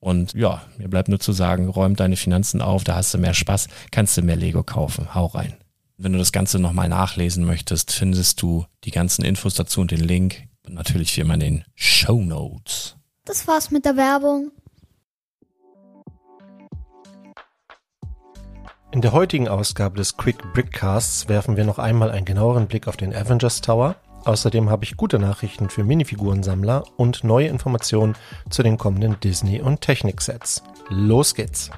Und ja, mir bleibt nur zu sagen, räum deine Finanzen auf, da hast du mehr Spaß, kannst du mehr Lego kaufen. Hau rein. Wenn du das Ganze nochmal nachlesen möchtest, findest du die ganzen Infos dazu und den Link. Und natürlich wie immer in den Show Notes. Das war's mit der Werbung. In der heutigen Ausgabe des Quick Brickcasts werfen wir noch einmal einen genaueren Blick auf den Avengers Tower Außerdem habe ich gute Nachrichten für Minifigurensammler und neue Informationen zu den kommenden Disney- und Technik-Sets. Los geht's!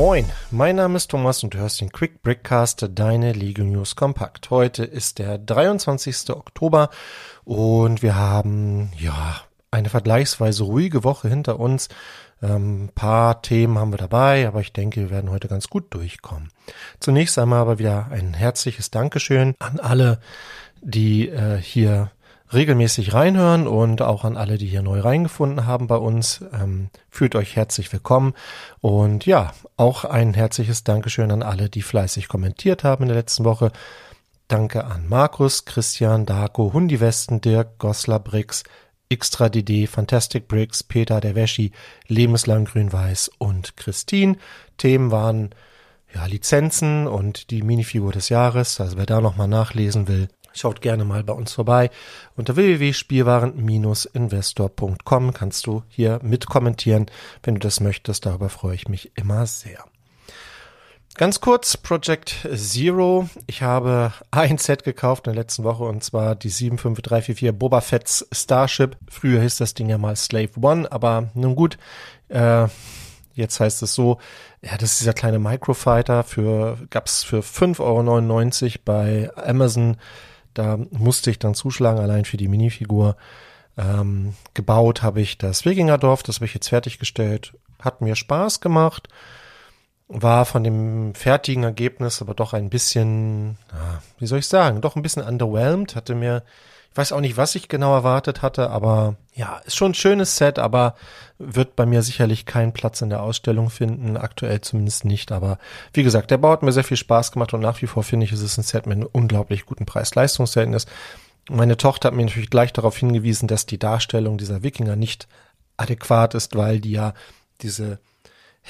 Moin, mein Name ist Thomas und du hörst den Quick Brickcast, deine Lego News Kompakt. Heute ist der 23. Oktober und wir haben, ja, eine vergleichsweise ruhige Woche hinter uns. Ähm, paar Themen haben wir dabei, aber ich denke, wir werden heute ganz gut durchkommen. Zunächst einmal aber wieder ein herzliches Dankeschön an alle, die äh, hier regelmäßig reinhören und auch an alle, die hier neu reingefunden haben bei uns. Ähm, fühlt euch herzlich willkommen und ja, auch ein herzliches Dankeschön an alle, die fleißig kommentiert haben in der letzten Woche. Danke an Markus, Christian, Darko, Hundi Westen, Dirk, Goslar Brix, Extra DD, Fantastic Bricks, Peter der Wäschi, Lebenslang Grün-Weiß und Christine. Themen waren ja, Lizenzen und die Minifigur des Jahres. Also wer da nochmal nachlesen will, Schaut gerne mal bei uns vorbei. Unter www.spielwaren-investor.com kannst du hier mitkommentieren, wenn du das möchtest. Darüber freue ich mich immer sehr. Ganz kurz, Project Zero. Ich habe ein Set gekauft in der letzten Woche und zwar die 75344 Boba Fett's Starship. Früher hieß das Ding ja mal Slave One, aber nun gut, äh, jetzt heißt es so, ja, das ist dieser kleine Microfighter für, gab's für 5,99 Euro bei Amazon. Da musste ich dann zuschlagen, allein für die Minifigur. Ähm, gebaut habe ich das Wikingerdorf, das habe ich jetzt fertiggestellt. Hat mir Spaß gemacht war von dem fertigen Ergebnis aber doch ein bisschen, wie soll ich sagen, doch ein bisschen underwhelmed, hatte mir, ich weiß auch nicht, was ich genau erwartet hatte, aber ja, ist schon ein schönes Set, aber wird bei mir sicherlich keinen Platz in der Ausstellung finden, aktuell zumindest nicht, aber wie gesagt, der Bau hat mir sehr viel Spaß gemacht und nach wie vor finde ich, es ist ein Set mit einem unglaublich guten Preis-Leistungsverhältnis. Meine Tochter hat mir natürlich gleich darauf hingewiesen, dass die Darstellung dieser Wikinger nicht adäquat ist, weil die ja diese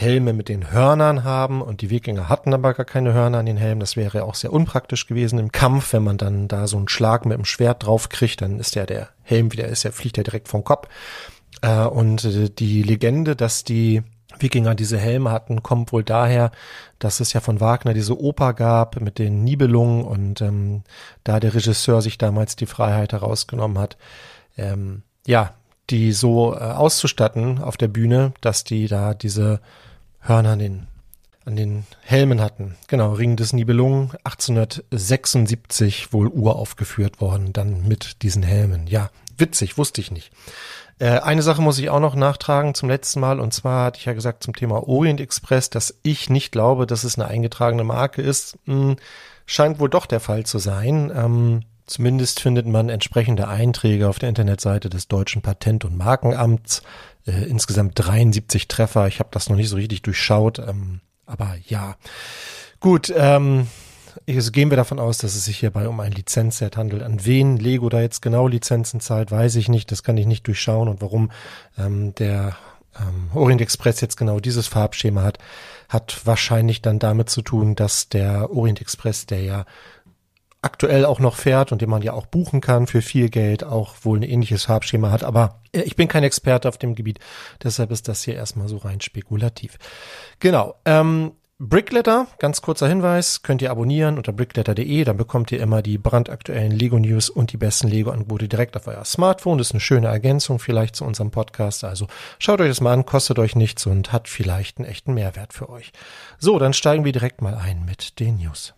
Helme mit den Hörnern haben und die Wikinger hatten aber gar keine Hörner an den Helmen. Das wäre auch sehr unpraktisch gewesen im Kampf, wenn man dann da so einen Schlag mit dem Schwert drauf kriegt, dann ist ja der Helm wieder ist, ja fliegt ja direkt vom Kopf. Äh, und äh, die Legende, dass die Wikinger diese Helme hatten, kommt wohl daher, dass es ja von Wagner diese Oper gab mit den Nibelungen und ähm, da der Regisseur sich damals die Freiheit herausgenommen hat, ähm, ja, die so äh, auszustatten auf der Bühne, dass die da diese Hörner an den, an den Helmen hatten. Genau, Ring des Nibelungen, 1876 wohl uraufgeführt worden, dann mit diesen Helmen. Ja, witzig, wusste ich nicht. Äh, eine Sache muss ich auch noch nachtragen zum letzten Mal, und zwar hatte ich ja gesagt zum Thema Orient Express, dass ich nicht glaube, dass es eine eingetragene Marke ist. Hm, scheint wohl doch der Fall zu sein. Ähm, Zumindest findet man entsprechende Einträge auf der Internetseite des Deutschen Patent- und Markenamts. Äh, insgesamt 73 Treffer. Ich habe das noch nicht so richtig durchschaut, ähm, aber ja. Gut, ähm, also gehen wir davon aus, dass es sich hierbei um ein Lizenzset handelt. An wen Lego da jetzt genau Lizenzen zahlt, weiß ich nicht. Das kann ich nicht durchschauen. Und warum ähm, der ähm, Orient Express jetzt genau dieses Farbschema hat, hat wahrscheinlich dann damit zu tun, dass der Orient Express, der ja aktuell auch noch fährt und den man ja auch buchen kann für viel Geld, auch wohl ein ähnliches Farbschema hat. Aber äh, ich bin kein Experte auf dem Gebiet, deshalb ist das hier erstmal so rein spekulativ. Genau. Ähm, Brickletter, ganz kurzer Hinweis, könnt ihr abonnieren unter brickletter.de, dann bekommt ihr immer die brandaktuellen Lego News und die besten Lego Angebote direkt auf euer Smartphone. Das ist eine schöne Ergänzung vielleicht zu unserem Podcast. Also schaut euch das mal an, kostet euch nichts und hat vielleicht einen echten Mehrwert für euch. So, dann steigen wir direkt mal ein mit den News.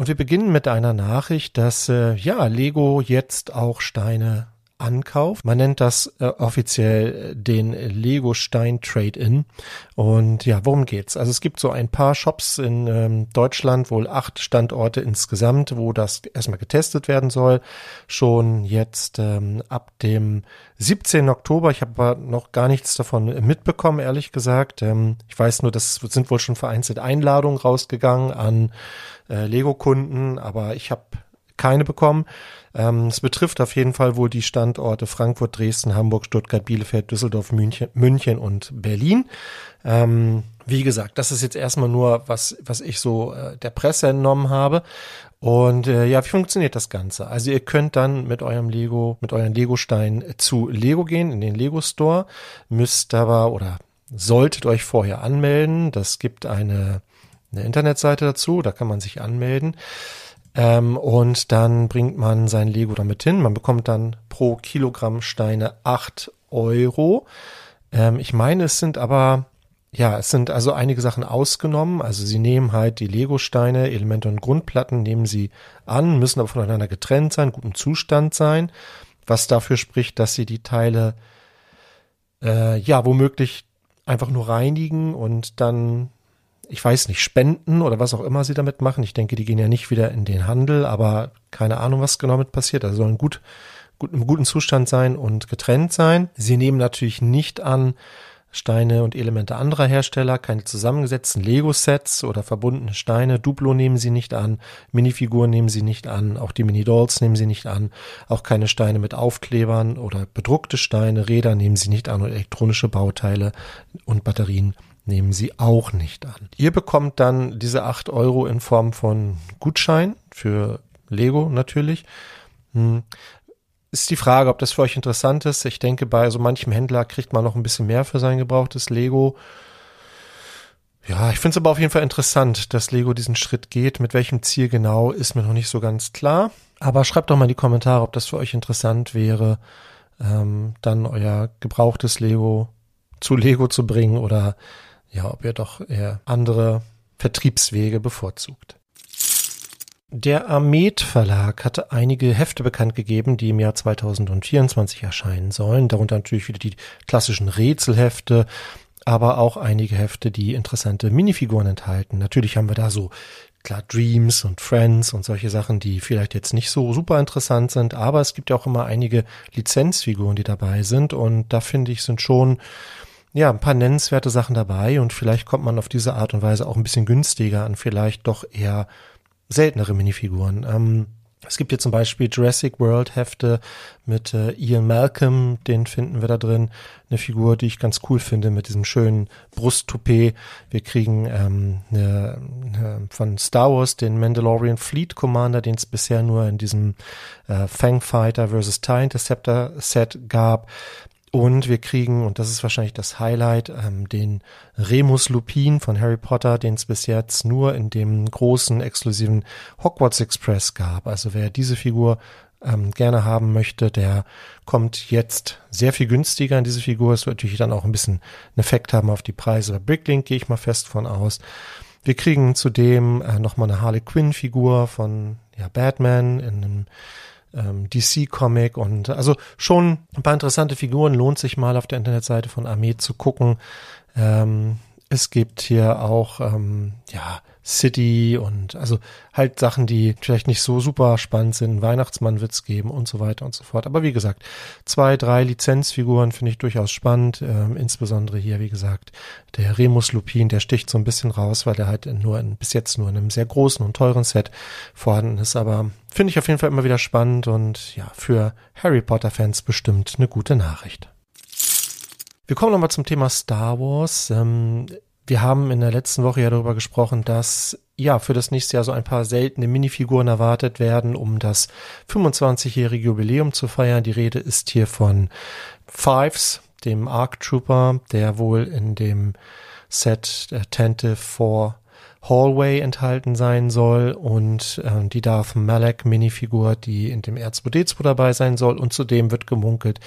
Und wir beginnen mit einer Nachricht, dass äh, ja Lego jetzt auch Steine ankauft. Man nennt das äh, offiziell den Lego Stein Trade-in. Und ja, worum geht's? Also es gibt so ein paar Shops in ähm, Deutschland, wohl acht Standorte insgesamt, wo das erstmal getestet werden soll. Schon jetzt ähm, ab dem 17. Oktober. Ich habe aber noch gar nichts davon mitbekommen, ehrlich gesagt. Ähm, ich weiß nur, das sind wohl schon vereinzelt Einladungen rausgegangen an äh, Lego-Kunden, aber ich habe keine bekommen. Ähm, es betrifft auf jeden Fall wohl die Standorte Frankfurt, Dresden, Hamburg, Stuttgart, Bielefeld, Düsseldorf, München, München und Berlin. Ähm, wie gesagt, das ist jetzt erstmal nur, was, was ich so äh, der Presse entnommen habe. Und äh, ja, wie funktioniert das Ganze? Also ihr könnt dann mit eurem Lego, mit euren Lego-Steinen zu Lego gehen, in den Lego Store, müsst aber oder solltet euch vorher anmelden. Das gibt eine eine Internetseite dazu, da kann man sich anmelden. Ähm, und dann bringt man sein Lego damit hin. Man bekommt dann pro Kilogramm Steine acht Euro. Ähm, ich meine, es sind aber, ja, es sind also einige Sachen ausgenommen. Also sie nehmen halt die Lego-Steine, Elemente und Grundplatten, nehmen sie an, müssen aber voneinander getrennt sein, guten Zustand sein, was dafür spricht, dass sie die Teile, äh, ja, womöglich einfach nur reinigen und dann ich weiß nicht, spenden oder was auch immer sie damit machen. Ich denke, die gehen ja nicht wieder in den Handel, aber keine Ahnung, was genau mit passiert. Also sollen gut, gut im guten Zustand sein und getrennt sein. Sie nehmen natürlich nicht an Steine und Elemente anderer Hersteller, keine zusammengesetzten Lego-Sets oder verbundene Steine. Duplo nehmen sie nicht an, Minifiguren nehmen sie nicht an, auch die Mini-Dolls nehmen sie nicht an, auch keine Steine mit Aufklebern oder bedruckte Steine, Räder nehmen sie nicht an und elektronische Bauteile und Batterien nehmen sie auch nicht an. Ihr bekommt dann diese acht Euro in Form von Gutschein für Lego natürlich. Hm. Ist die Frage, ob das für euch interessant ist. Ich denke, bei so manchem Händler kriegt man noch ein bisschen mehr für sein gebrauchtes Lego. Ja, ich finde es aber auf jeden Fall interessant, dass Lego diesen Schritt geht. Mit welchem Ziel genau, ist mir noch nicht so ganz klar. Aber schreibt doch mal in die Kommentare, ob das für euch interessant wäre, ähm, dann euer gebrauchtes Lego zu Lego zu bringen oder ja, ob ihr doch eher andere Vertriebswege bevorzugt. Der Armet Verlag hatte einige Hefte bekannt gegeben, die im Jahr 2024 erscheinen sollen. Darunter natürlich wieder die klassischen Rätselhefte, aber auch einige Hefte, die interessante Minifiguren enthalten. Natürlich haben wir da so klar Dreams und Friends und solche Sachen, die vielleicht jetzt nicht so super interessant sind, aber es gibt ja auch immer einige Lizenzfiguren, die dabei sind und da finde ich sind schon ja, ein paar nennenswerte Sachen dabei und vielleicht kommt man auf diese Art und Weise auch ein bisschen günstiger an vielleicht doch eher seltenere Minifiguren. Ähm, es gibt hier zum Beispiel Jurassic World Hefte mit äh, Ian Malcolm, den finden wir da drin. Eine Figur, die ich ganz cool finde mit diesem schönen Brusttoupet. Wir kriegen ähm, eine, eine, von Star Wars den Mandalorian Fleet Commander, den es bisher nur in diesem äh, Fangfighter vs. TIE Interceptor Set gab. Und wir kriegen, und das ist wahrscheinlich das Highlight, ähm, den Remus Lupin von Harry Potter, den es bis jetzt nur in dem großen, exklusiven Hogwarts Express gab. Also wer diese Figur ähm, gerne haben möchte, der kommt jetzt sehr viel günstiger in diese Figur. Es wird natürlich dann auch ein bisschen einen Effekt haben auf die Preise. Bei Bricklink gehe ich mal fest von aus. Wir kriegen zudem äh, nochmal eine Harley Quinn Figur von ja, Batman in einem ähm, DC-Comic und also schon ein paar interessante Figuren. Lohnt sich mal auf der Internetseite von Armee zu gucken. Ähm, es gibt hier auch ähm, ja City und also halt Sachen, die vielleicht nicht so super spannend sind. Weihnachtsmann wird's geben und so weiter und so fort. Aber wie gesagt, zwei, drei Lizenzfiguren finde ich durchaus spannend. Ähm, insbesondere hier, wie gesagt, der Remus Lupin, der sticht so ein bisschen raus, weil der halt nur in, bis jetzt nur in einem sehr großen und teuren Set vorhanden ist. Aber finde ich auf jeden Fall immer wieder spannend und ja, für Harry Potter Fans bestimmt eine gute Nachricht. Wir kommen nochmal zum Thema Star Wars. Ähm, wir haben in der letzten Woche ja darüber gesprochen, dass ja für das nächste Jahr so ein paar seltene Minifiguren erwartet werden, um das 25-jährige Jubiläum zu feiern. Die Rede ist hier von Fives, dem Arc Trooper, der wohl in dem Set Attentive for Hallway enthalten sein soll und äh, die Darth Malak Minifigur, die in dem R2D2 dabei sein soll und zudem wird gemunkelt,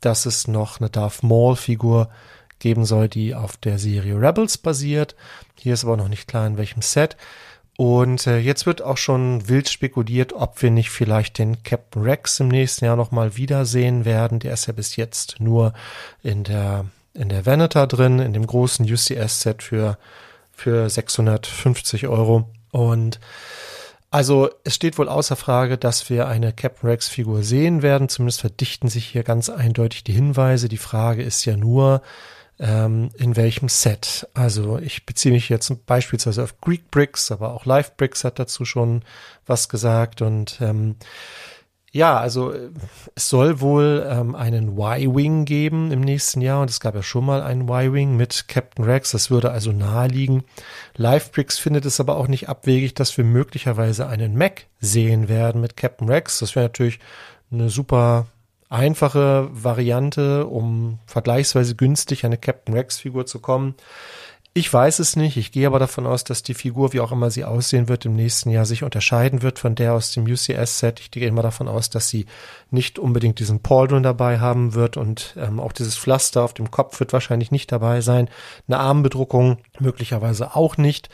dass es noch eine Darth Maul Figur geben soll, die auf der Serie Rebels basiert. Hier ist aber noch nicht klar, in welchem Set. Und äh, jetzt wird auch schon wild spekuliert, ob wir nicht vielleicht den Captain Rex im nächsten Jahr nochmal wiedersehen werden. Der ist ja bis jetzt nur in der, in der Venator drin, in dem großen UCS-Set für, für 650 Euro. Und also es steht wohl außer Frage, dass wir eine Captain Rex Figur sehen werden. Zumindest verdichten sich hier ganz eindeutig die Hinweise. Die Frage ist ja nur, ähm, in welchem Set. Also ich beziehe mich jetzt beispielsweise auf Greek Bricks, aber auch Live Bricks hat dazu schon was gesagt und ähm, ja, also es soll wohl ähm, einen Y-Wing geben im nächsten Jahr und es gab ja schon mal einen Y-Wing mit Captain Rex, das würde also naheliegen. Livebricks findet es aber auch nicht abwegig, dass wir möglicherweise einen Mac sehen werden mit Captain Rex. Das wäre natürlich eine super einfache Variante, um vergleichsweise günstig eine Captain Rex Figur zu kommen. Ich weiß es nicht. Ich gehe aber davon aus, dass die Figur, wie auch immer sie aussehen wird, im nächsten Jahr sich unterscheiden wird von der aus dem UCS-Set. Ich gehe immer davon aus, dass sie nicht unbedingt diesen Pauldron dabei haben wird und ähm, auch dieses Pflaster auf dem Kopf wird wahrscheinlich nicht dabei sein. Eine Armbedruckung möglicherweise auch nicht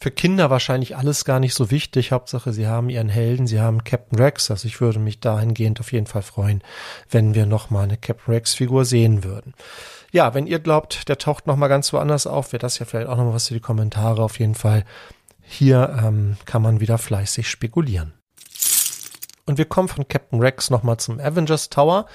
für Kinder wahrscheinlich alles gar nicht so wichtig. Hauptsache, sie haben ihren Helden, sie haben Captain Rex. Also ich würde mich dahingehend auf jeden Fall freuen, wenn wir nochmal eine Captain Rex Figur sehen würden. Ja, wenn ihr glaubt, der taucht nochmal ganz woanders auf, wäre das ja vielleicht auch nochmal was für die Kommentare auf jeden Fall. Hier ähm, kann man wieder fleißig spekulieren. Und wir kommen von Captain Rex nochmal zum Avengers Tower.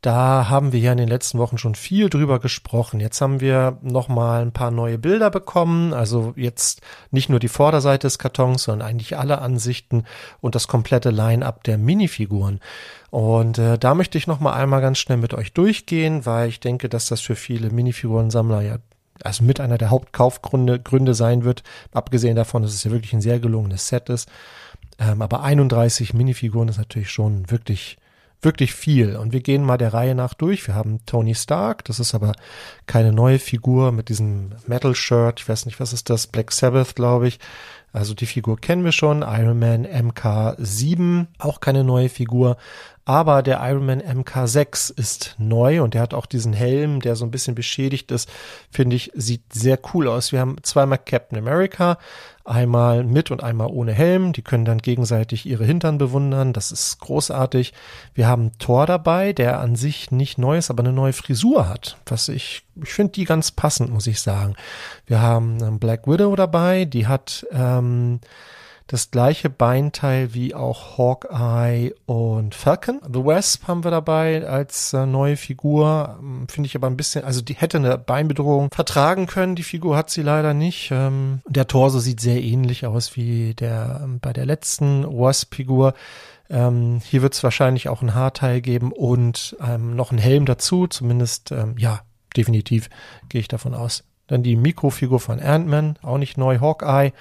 Da haben wir ja in den letzten Wochen schon viel drüber gesprochen. Jetzt haben wir noch mal ein paar neue Bilder bekommen. Also jetzt nicht nur die Vorderseite des Kartons, sondern eigentlich alle Ansichten und das komplette Line-up der Minifiguren. Und äh, da möchte ich noch mal einmal ganz schnell mit euch durchgehen, weil ich denke, dass das für viele Minifigurensammler ja also mit einer der Hauptkaufgründe Gründe sein wird, abgesehen davon, dass es ja wirklich ein sehr gelungenes Set ist. Ähm, aber 31 Minifiguren ist natürlich schon wirklich wirklich viel. Und wir gehen mal der Reihe nach durch. Wir haben Tony Stark, das ist aber keine neue Figur mit diesem Metal-Shirt. Ich weiß nicht, was ist das? Black Sabbath, glaube ich. Also die Figur kennen wir schon. Iron Man MK7, auch keine neue Figur. Aber der Iron Man MK6 ist neu und der hat auch diesen Helm, der so ein bisschen beschädigt ist. Finde ich, sieht sehr cool aus. Wir haben zweimal Captain America, einmal mit und einmal ohne Helm. Die können dann gegenseitig ihre Hintern bewundern. Das ist großartig. Wir haben Thor dabei, der an sich nicht neu ist, aber eine neue Frisur hat. Was ich, ich finde die ganz passend, muss ich sagen. Wir haben Black Widow dabei, die hat ähm, das gleiche Beinteil wie auch Hawkeye und Falcon. The Wasp haben wir dabei als äh, neue Figur. Ähm, Finde ich aber ein bisschen, also die hätte eine Beinbedrohung vertragen können. Die Figur hat sie leider nicht. Ähm, der Torso sieht sehr ähnlich aus wie der ähm, bei der letzten Wasp-Figur. Ähm, hier wird es wahrscheinlich auch ein Haarteil geben und ähm, noch ein Helm dazu. Zumindest, ähm, ja, definitiv gehe ich davon aus. Dann die Mikrofigur von Ant-Man, auch nicht neu. Hawkeye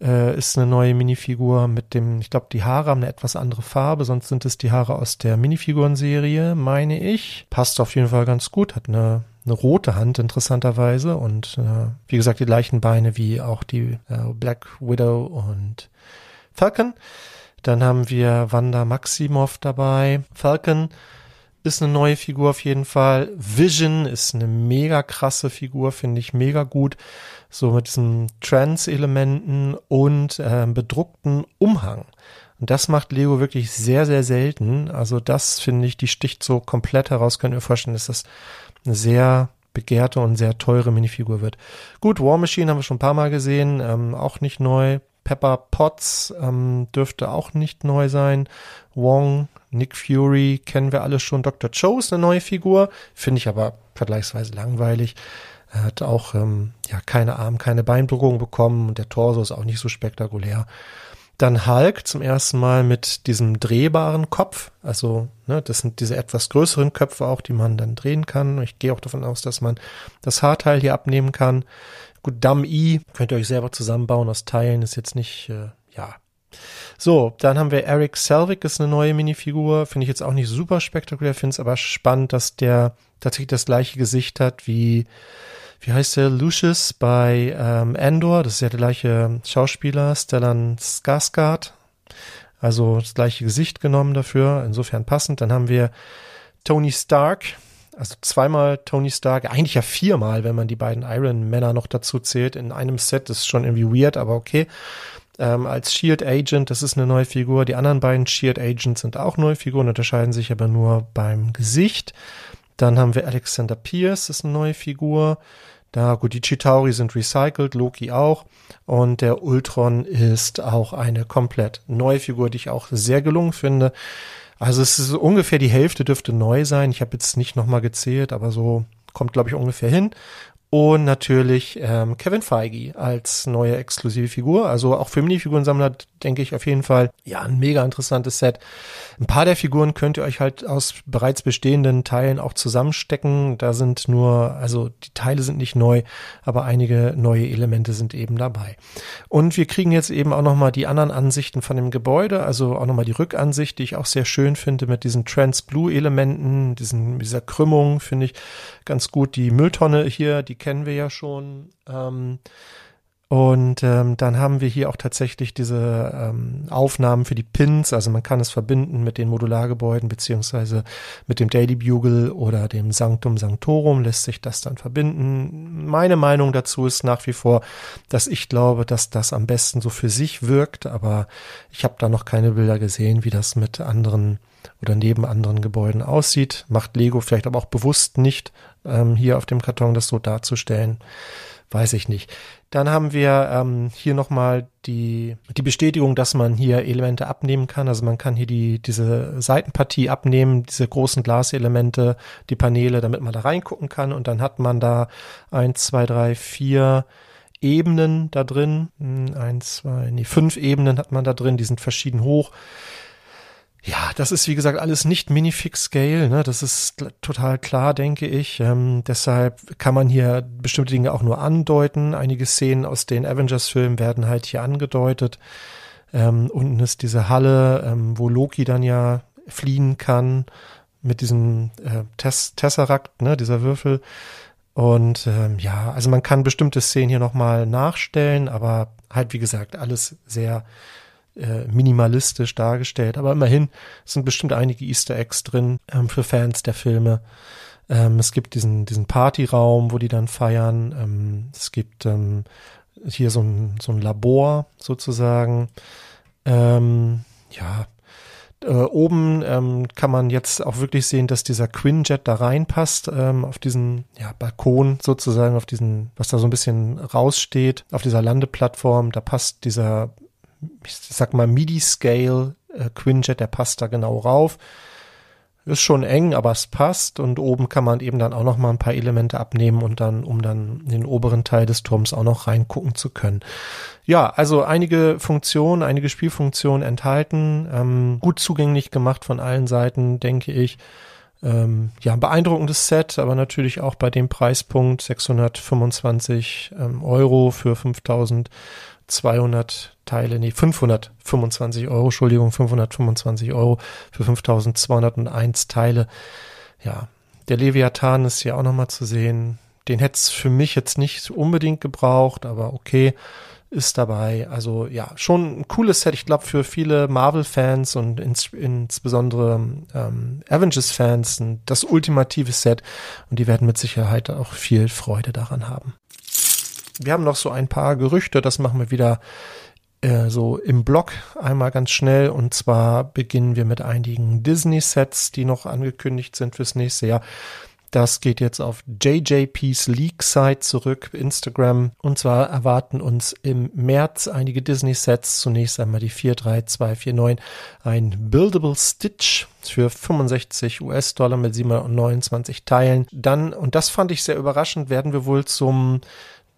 äh, ist eine neue Minifigur mit dem, ich glaube, die Haare haben eine etwas andere Farbe, sonst sind es die Haare aus der Minifigurenserie, meine ich. Passt auf jeden Fall ganz gut, hat eine, eine rote Hand interessanterweise und äh, wie gesagt die gleichen Beine wie auch die äh, Black Widow und Falcon. Dann haben wir Wanda Maximoff dabei. Falcon ist eine neue Figur auf jeden Fall. Vision ist eine mega krasse Figur, finde ich mega gut so mit diesen Trans-Elementen und äh, bedruckten Umhang. Und das macht Lego wirklich sehr, sehr selten. Also das finde ich, die sticht so komplett heraus. Könnt ihr euch vorstellen, dass das eine sehr begehrte und sehr teure Minifigur wird. Gut, War Machine haben wir schon ein paar Mal gesehen, ähm, auch nicht neu. Pepper Potts ähm, dürfte auch nicht neu sein. Wong, Nick Fury kennen wir alle schon. Dr. Cho ist eine neue Figur, finde ich aber vergleichsweise langweilig. Er hat auch ähm, ja keine Arm, keine Beinberührung bekommen und der Torso ist auch nicht so spektakulär. Dann Hulk zum ersten Mal mit diesem drehbaren Kopf. Also, ne, das sind diese etwas größeren Köpfe auch, die man dann drehen kann. Ich gehe auch davon aus, dass man das Haarteil hier abnehmen kann. Gut, Dumb E könnt ihr euch selber zusammenbauen aus Teilen, ist jetzt nicht, äh. So, dann haben wir Eric Selvig, ist eine neue Minifigur. Finde ich jetzt auch nicht super spektakulär, finde es aber spannend, dass der tatsächlich das gleiche Gesicht hat wie wie heißt der, Lucius bei ähm, Endor, das ist ja der gleiche Schauspieler, Stellan Skarsgård, also das gleiche Gesicht genommen dafür, insofern passend. Dann haben wir Tony Stark, also zweimal Tony Stark, eigentlich ja viermal, wenn man die beiden Iron Männer noch dazu zählt, in einem Set, das ist schon irgendwie weird, aber okay. Ähm, als Shield Agent, das ist eine neue Figur. Die anderen beiden Shield Agents sind auch neue Figuren, unterscheiden sich aber nur beim Gesicht. Dann haben wir Alexander Pierce, das ist eine neue Figur. Da, gut, die Chitauri sind recycelt, Loki auch. Und der Ultron ist auch eine komplett neue Figur, die ich auch sehr gelungen finde. Also es ist ungefähr die Hälfte dürfte neu sein. Ich habe jetzt nicht nochmal gezählt, aber so kommt, glaube ich, ungefähr hin. Und natürlich ähm, Kevin Feige als neue exklusive Figur. Also auch für Minifigurensammler denke ich auf jeden Fall, ja, ein mega interessantes Set. Ein paar der Figuren könnt ihr euch halt aus bereits bestehenden Teilen auch zusammenstecken. Da sind nur, also die Teile sind nicht neu, aber einige neue Elemente sind eben dabei. Und wir kriegen jetzt eben auch nochmal die anderen Ansichten von dem Gebäude, also auch nochmal die Rückansicht, die ich auch sehr schön finde mit diesen Trans-Blue-Elementen, diesen, dieser Krümmung, finde ich ganz gut. Die Mülltonne hier, die kennen wir ja schon. Ähm, und ähm, dann haben wir hier auch tatsächlich diese ähm, Aufnahmen für die Pins, also man kann es verbinden mit den Modulargebäuden beziehungsweise mit dem Daily Bugle oder dem Sanctum Sanctorum lässt sich das dann verbinden. Meine Meinung dazu ist nach wie vor, dass ich glaube, dass das am besten so für sich wirkt, aber ich habe da noch keine Bilder gesehen, wie das mit anderen oder neben anderen Gebäuden aussieht. Macht Lego vielleicht aber auch bewusst nicht, ähm, hier auf dem Karton das so darzustellen. Weiß ich nicht. Dann haben wir ähm, hier nochmal die, die Bestätigung, dass man hier Elemente abnehmen kann. Also man kann hier die, diese Seitenpartie abnehmen, diese großen Glaselemente, die Paneele, damit man da reingucken kann. Und dann hat man da eins, zwei, drei, vier Ebenen da drin. Hm, eins, zwei, nee, fünf Ebenen hat man da drin, die sind verschieden hoch. Ja, das ist wie gesagt alles nicht Minifix-Scale, ne? das ist total klar, denke ich. Ähm, deshalb kann man hier bestimmte Dinge auch nur andeuten. Einige Szenen aus den Avengers-Filmen werden halt hier angedeutet. Ähm, unten ist diese Halle, ähm, wo Loki dann ja fliehen kann mit diesem äh, Tess Tesseract, ne, dieser Würfel. Und ähm, ja, also man kann bestimmte Szenen hier nochmal nachstellen, aber halt wie gesagt, alles sehr äh, minimalistisch dargestellt. Aber immerhin sind bestimmt einige Easter Eggs drin ähm, für Fans der Filme. Ähm, es gibt diesen, diesen Partyraum, wo die dann feiern. Ähm, es gibt ähm, hier so ein, so ein Labor sozusagen. Ähm, ja, äh, oben ähm, kann man jetzt auch wirklich sehen, dass dieser Quinjet da reinpasst, ähm, auf diesen ja, Balkon sozusagen, auf diesen, was da so ein bisschen raussteht, auf dieser Landeplattform, da passt dieser, ich sag mal, MIDI-Scale äh, Quinjet, der passt da genau rauf. Ist schon eng, aber es passt und oben kann man eben dann auch noch mal ein paar Elemente abnehmen und dann, um dann in den oberen Teil des Turms auch noch reingucken zu können. Ja, also einige Funktionen, einige Spielfunktionen enthalten, ähm, gut zugänglich gemacht von allen Seiten, denke ich. Ähm, ja, ein beeindruckendes Set, aber natürlich auch bei dem Preispunkt 625 ähm, Euro für 5000 200 Teile, nee, 525 Euro, Entschuldigung, 525 Euro für 5201 Teile. Ja, der Leviathan ist ja auch nochmal zu sehen. Den hätte es für mich jetzt nicht unbedingt gebraucht, aber okay, ist dabei. Also ja, schon ein cooles Set. Ich glaube, für viele Marvel-Fans und ins, insbesondere ähm, Avengers-Fans das ultimative Set. Und die werden mit Sicherheit auch viel Freude daran haben. Wir haben noch so ein paar Gerüchte, das machen wir wieder äh, so im Blog einmal ganz schnell. Und zwar beginnen wir mit einigen Disney-Sets, die noch angekündigt sind fürs nächste Jahr. Das geht jetzt auf JJP's Leak Site zurück, Instagram. Und zwar erwarten uns im März einige Disney-Sets. Zunächst einmal die 43249, ein Buildable Stitch für 65 US-Dollar mit 729 Teilen. Dann, und das fand ich sehr überraschend, werden wir wohl zum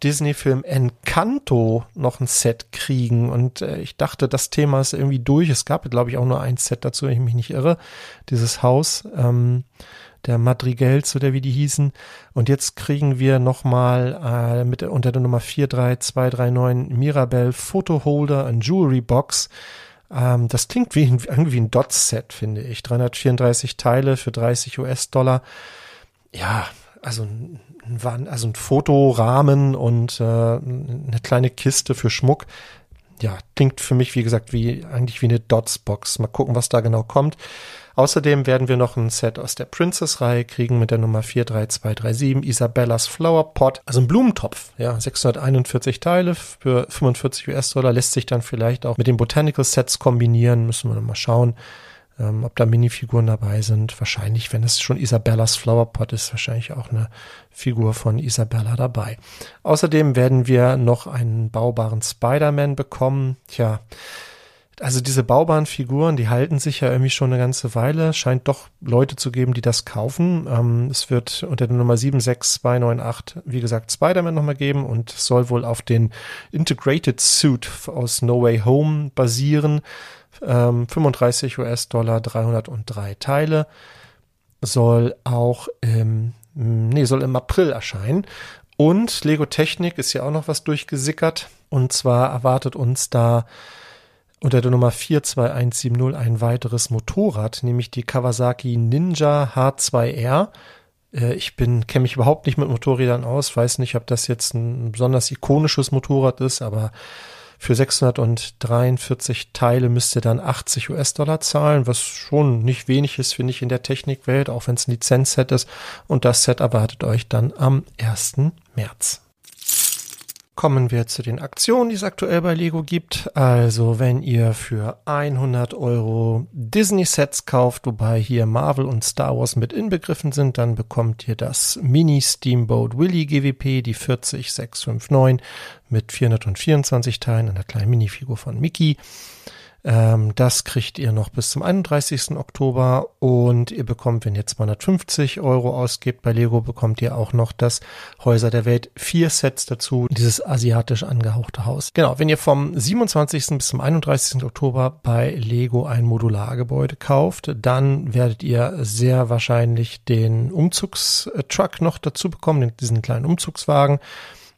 Disney-Film Encanto noch ein Set kriegen. Und äh, ich dachte, das Thema ist irgendwie durch. Es gab, glaube ich, auch nur ein Set dazu, wenn ich mich nicht irre. Dieses Haus, ähm, der Madrigels oder wie die hießen. Und jetzt kriegen wir nochmal äh, mit unter der Nummer 43239 Mirabelle Photoholder und Jewelry Box. Ähm, das klingt wie, irgendwie ein Dot-Set, finde ich. 334 Teile für 30 US-Dollar. Ja, also ein, also ein Fotorahmen und äh, eine kleine Kiste für Schmuck. Ja, klingt für mich, wie gesagt, wie eigentlich wie eine Dots-Box. Mal gucken, was da genau kommt. Außerdem werden wir noch ein Set aus der Princess-Reihe kriegen mit der Nummer 43237, Isabellas Flower Pot, also ein Blumentopf, ja, 641 Teile für 45 US-Dollar, lässt sich dann vielleicht auch mit den Botanical Sets kombinieren, müssen wir noch mal schauen. Ähm, ob da Minifiguren dabei sind. Wahrscheinlich, wenn es schon Isabellas Flowerpot ist, wahrscheinlich auch eine Figur von Isabella dabei. Außerdem werden wir noch einen baubaren Spider-Man bekommen. Tja, also diese baubaren Figuren, die halten sich ja irgendwie schon eine ganze Weile. Scheint doch Leute zu geben, die das kaufen. Ähm, es wird unter der Nummer 76298, wie gesagt, Spider-Man nochmal geben und soll wohl auf den Integrated Suit aus No Way Home basieren. Ähm, 35 US-Dollar, 303 Teile. Soll auch im, nee, soll im April erscheinen. Und Lego Technik ist ja auch noch was durchgesickert. Und zwar erwartet uns da unter der Nummer 42170 ein weiteres Motorrad, nämlich die Kawasaki Ninja H2R. Äh, ich bin, kenne mich überhaupt nicht mit Motorrädern aus, weiß nicht, ob das jetzt ein besonders ikonisches Motorrad ist, aber für 643 Teile müsst ihr dann 80 US-Dollar zahlen, was schon nicht wenig ist, finde ich, in der Technikwelt, auch wenn es ein Lizenzset ist. Und das Set erwartet euch dann am 1. März. Kommen wir zu den Aktionen, die es aktuell bei Lego gibt. Also, wenn ihr für 100 Euro Disney-Sets kauft, wobei hier Marvel und Star Wars mit inbegriffen sind, dann bekommt ihr das Mini Steamboat Willy GWP, die 40659 mit 424 Teilen, einer kleinen Minifigur von Mickey. Ähm, das kriegt ihr noch bis zum 31. Oktober und ihr bekommt, wenn ihr 250 Euro ausgibt bei Lego, bekommt ihr auch noch das Häuser der Welt vier Sets dazu, dieses asiatisch angehauchte Haus. Genau, wenn ihr vom 27. bis zum 31. Oktober bei Lego ein Modulargebäude kauft, dann werdet ihr sehr wahrscheinlich den Umzugstruck noch dazu bekommen, diesen kleinen Umzugswagen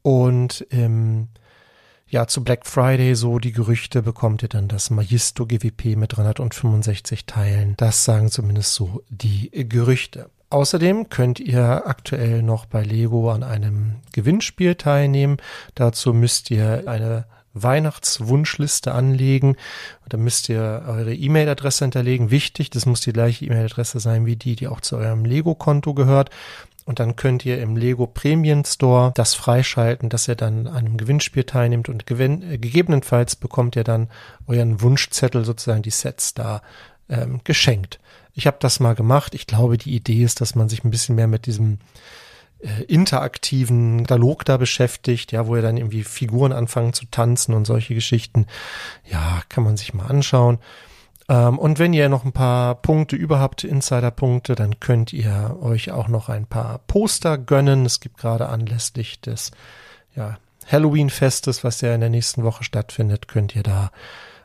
und im ja, zu Black Friday so die Gerüchte bekommt ihr dann das Magisto GWP mit 365 Teilen. Das sagen zumindest so die Gerüchte. Außerdem könnt ihr aktuell noch bei Lego an einem Gewinnspiel teilnehmen. Dazu müsst ihr eine Weihnachtswunschliste anlegen. Da müsst ihr eure E-Mail-Adresse hinterlegen. Wichtig, das muss die gleiche E-Mail-Adresse sein wie die, die auch zu eurem Lego-Konto gehört. Und dann könnt ihr im Lego Premium Store das freischalten, dass ihr dann an einem Gewinnspiel teilnehmt und gewinn, äh, gegebenenfalls bekommt ihr dann euren Wunschzettel sozusagen die Sets da ähm, geschenkt. Ich habe das mal gemacht. Ich glaube, die Idee ist, dass man sich ein bisschen mehr mit diesem äh, interaktiven Dialog da beschäftigt, ja, wo ihr dann irgendwie Figuren anfangen zu tanzen und solche Geschichten. Ja, kann man sich mal anschauen. Ähm, und wenn ihr noch ein paar Punkte überhaupt, Insider-Punkte, dann könnt ihr euch auch noch ein paar Poster gönnen. Es gibt gerade anlässlich des ja, Halloween-Festes, was ja in der nächsten Woche stattfindet, könnt ihr da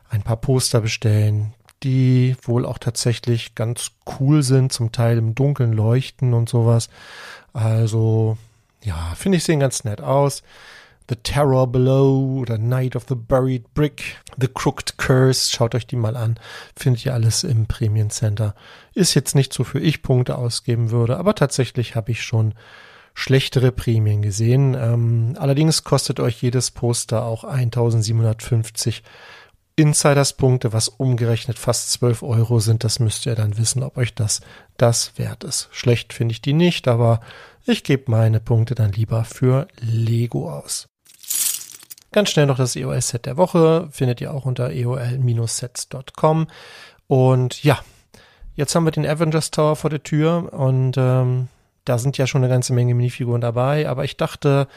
ein paar Poster bestellen, die wohl auch tatsächlich ganz cool sind, zum Teil im Dunkeln leuchten und sowas. Also, ja, finde ich sehen ganz nett aus. The Terror Below oder Night of the Buried Brick, The Crooked Curse, schaut euch die mal an. Findet ihr alles im Premium Center. Ist jetzt nicht so für ich Punkte ausgeben würde, aber tatsächlich habe ich schon schlechtere Prämien gesehen. Ähm, allerdings kostet euch jedes Poster auch 1750 Insiders-Punkte, was umgerechnet fast 12 Euro sind. Das müsst ihr dann wissen, ob euch das das wert ist. Schlecht finde ich die nicht, aber ich gebe meine Punkte dann lieber für Lego aus. Ganz schnell noch das EOL-Set der Woche, findet ihr auch unter eol-sets.com. Und ja, jetzt haben wir den Avengers Tower vor der Tür und ähm, da sind ja schon eine ganze Menge Minifiguren dabei, aber ich dachte,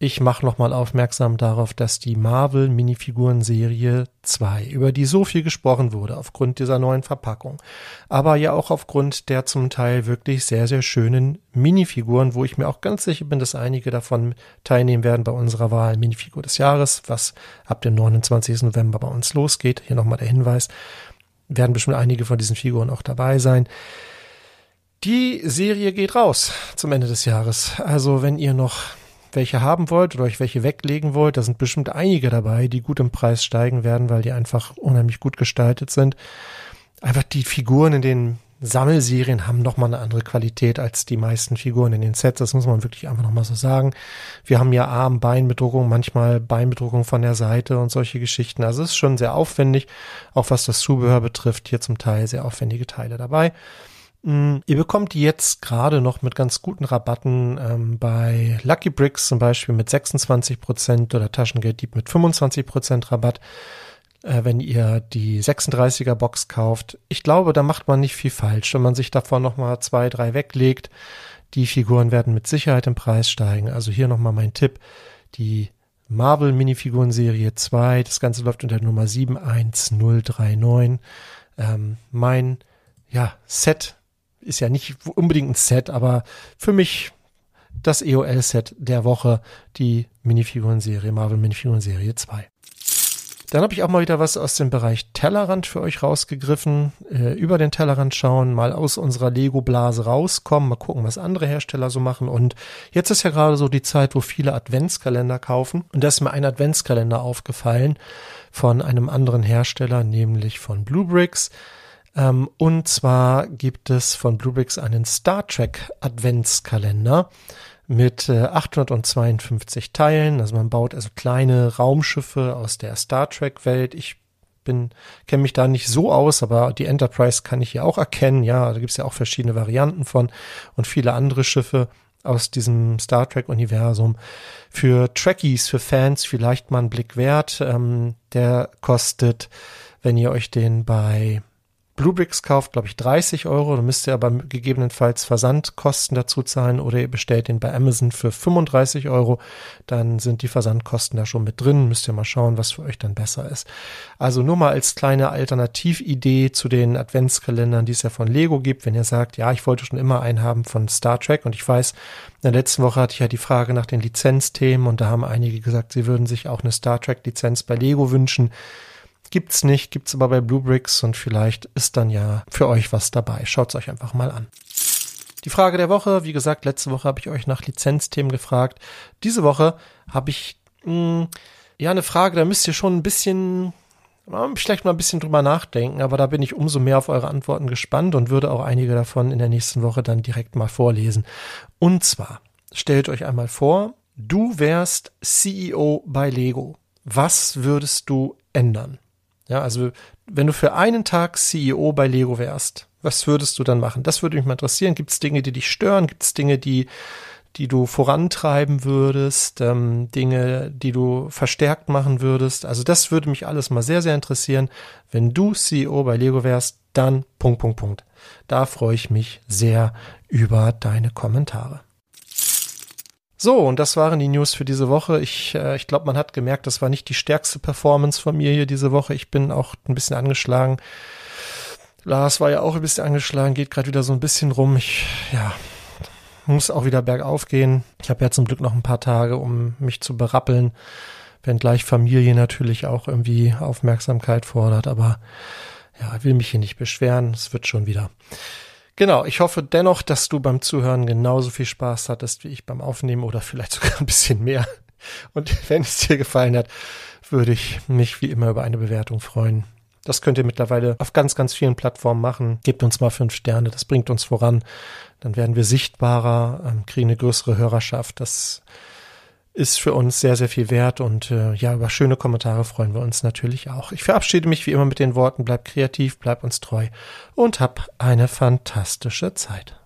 ich mache nochmal aufmerksam darauf, dass die Marvel Minifiguren Serie 2, über die so viel gesprochen wurde, aufgrund dieser neuen Verpackung, aber ja auch aufgrund der zum Teil wirklich sehr, sehr schönen Minifiguren, wo ich mir auch ganz sicher bin, dass einige davon teilnehmen werden bei unserer Wahl Minifigur des Jahres, was ab dem 29. November bei uns losgeht. Hier nochmal der Hinweis, werden bestimmt einige von diesen Figuren auch dabei sein. Die Serie geht raus zum Ende des Jahres. Also wenn ihr noch welche haben wollt oder euch welche weglegen wollt, da sind bestimmt einige dabei, die gut im Preis steigen werden, weil die einfach unheimlich gut gestaltet sind. Einfach die Figuren in den Sammelserien haben nochmal eine andere Qualität als die meisten Figuren in den Sets. Das muss man wirklich einfach nochmal so sagen. Wir haben ja Arm, Beinbedruckung, manchmal Beinbedruckung von der Seite und solche Geschichten. Also es ist schon sehr aufwendig, auch was das Zubehör betrifft. Hier zum Teil sehr aufwendige Teile dabei. Mm, ihr bekommt jetzt gerade noch mit ganz guten Rabatten ähm, bei Lucky Bricks zum Beispiel mit 26% oder Taschengelddieb mit 25% Rabatt, äh, wenn ihr die 36er Box kauft. Ich glaube, da macht man nicht viel falsch, wenn man sich davon nochmal zwei, drei weglegt. Die Figuren werden mit Sicherheit im Preis steigen. Also hier nochmal mein Tipp. Die Marvel Minifiguren Serie 2. Das Ganze läuft unter Nummer 71039. Ähm, mein ja, Set ist ja nicht unbedingt ein Set, aber für mich das EOL-Set der Woche, die Minifiguren-Serie, Marvel Minifiguren-Serie 2. Dann habe ich auch mal wieder was aus dem Bereich Tellerrand für euch rausgegriffen. Äh, über den Tellerrand schauen, mal aus unserer Lego-Blase rauskommen, mal gucken, was andere Hersteller so machen. Und jetzt ist ja gerade so die Zeit, wo viele Adventskalender kaufen. Und da ist mir ein Adventskalender aufgefallen von einem anderen Hersteller, nämlich von Bluebricks. Ähm, und zwar gibt es von Bluebricks einen Star Trek Adventskalender mit äh, 852 Teilen. Also man baut also kleine Raumschiffe aus der Star Trek Welt. Ich bin kenne mich da nicht so aus, aber die Enterprise kann ich hier auch erkennen. Ja, da gibt es ja auch verschiedene Varianten von und viele andere Schiffe aus diesem Star Trek Universum. Für Trekkies, für Fans vielleicht mal einen Blick wert. Ähm, der kostet, wenn ihr euch den bei Bluebricks kauft, glaube ich, 30 Euro. Da müsst ihr aber gegebenenfalls Versandkosten dazu zahlen oder ihr bestellt den bei Amazon für 35 Euro. Dann sind die Versandkosten da schon mit drin. Müsst ihr mal schauen, was für euch dann besser ist. Also nur mal als kleine Alternatividee zu den Adventskalendern, die es ja von Lego gibt. Wenn ihr sagt, ja, ich wollte schon immer einen haben von Star Trek und ich weiß, in der letzten Woche hatte ich ja die Frage nach den Lizenzthemen und da haben einige gesagt, sie würden sich auch eine Star Trek Lizenz bei Lego wünschen. Gibt's nicht, gibt's aber bei Bluebricks und vielleicht ist dann ja für euch was dabei. Schaut's euch einfach mal an. Die Frage der Woche, wie gesagt, letzte Woche habe ich euch nach Lizenzthemen gefragt. Diese Woche habe ich mh, hm, ja eine Frage, da müsst ihr schon ein bisschen vielleicht mal ein bisschen drüber nachdenken, aber da bin ich umso mehr auf eure Antworten gespannt und würde auch einige davon in der nächsten Woche dann direkt mal vorlesen. Und zwar, stellt euch einmal vor, du wärst CEO bei Lego. Was würdest du ändern? Ja, also wenn du für einen Tag CEO bei Lego wärst, was würdest du dann machen? Das würde mich mal interessieren. Gibt es Dinge, die dich stören? Gibt es Dinge, die die du vorantreiben würdest, ähm, Dinge, die du verstärkt machen würdest. Also das würde mich alles mal sehr, sehr interessieren. Wenn du CEO bei Lego wärst, dann Punkt, Punkt, Punkt. Da freue ich mich sehr über deine Kommentare. So, und das waren die News für diese Woche. Ich, äh, ich glaube, man hat gemerkt, das war nicht die stärkste Performance von mir hier diese Woche. Ich bin auch ein bisschen angeschlagen. Lars war ja auch ein bisschen angeschlagen, geht gerade wieder so ein bisschen rum. Ich, ja, muss auch wieder bergauf gehen. Ich habe ja zum Glück noch ein paar Tage, um mich zu berappeln, wenngleich Familie natürlich auch irgendwie Aufmerksamkeit fordert, aber ja, will mich hier nicht beschweren, es wird schon wieder. Genau, ich hoffe dennoch, dass du beim Zuhören genauso viel Spaß hattest wie ich beim Aufnehmen oder vielleicht sogar ein bisschen mehr. Und wenn es dir gefallen hat, würde ich mich wie immer über eine Bewertung freuen. Das könnt ihr mittlerweile auf ganz, ganz vielen Plattformen machen. Gebt uns mal fünf Sterne, das bringt uns voran. Dann werden wir sichtbarer, ähm, kriegen eine größere Hörerschaft. Das ist für uns sehr, sehr viel wert und äh, ja, über schöne Kommentare freuen wir uns natürlich auch. Ich verabschiede mich wie immer mit den Worten, bleib kreativ, bleib uns treu und hab eine fantastische Zeit.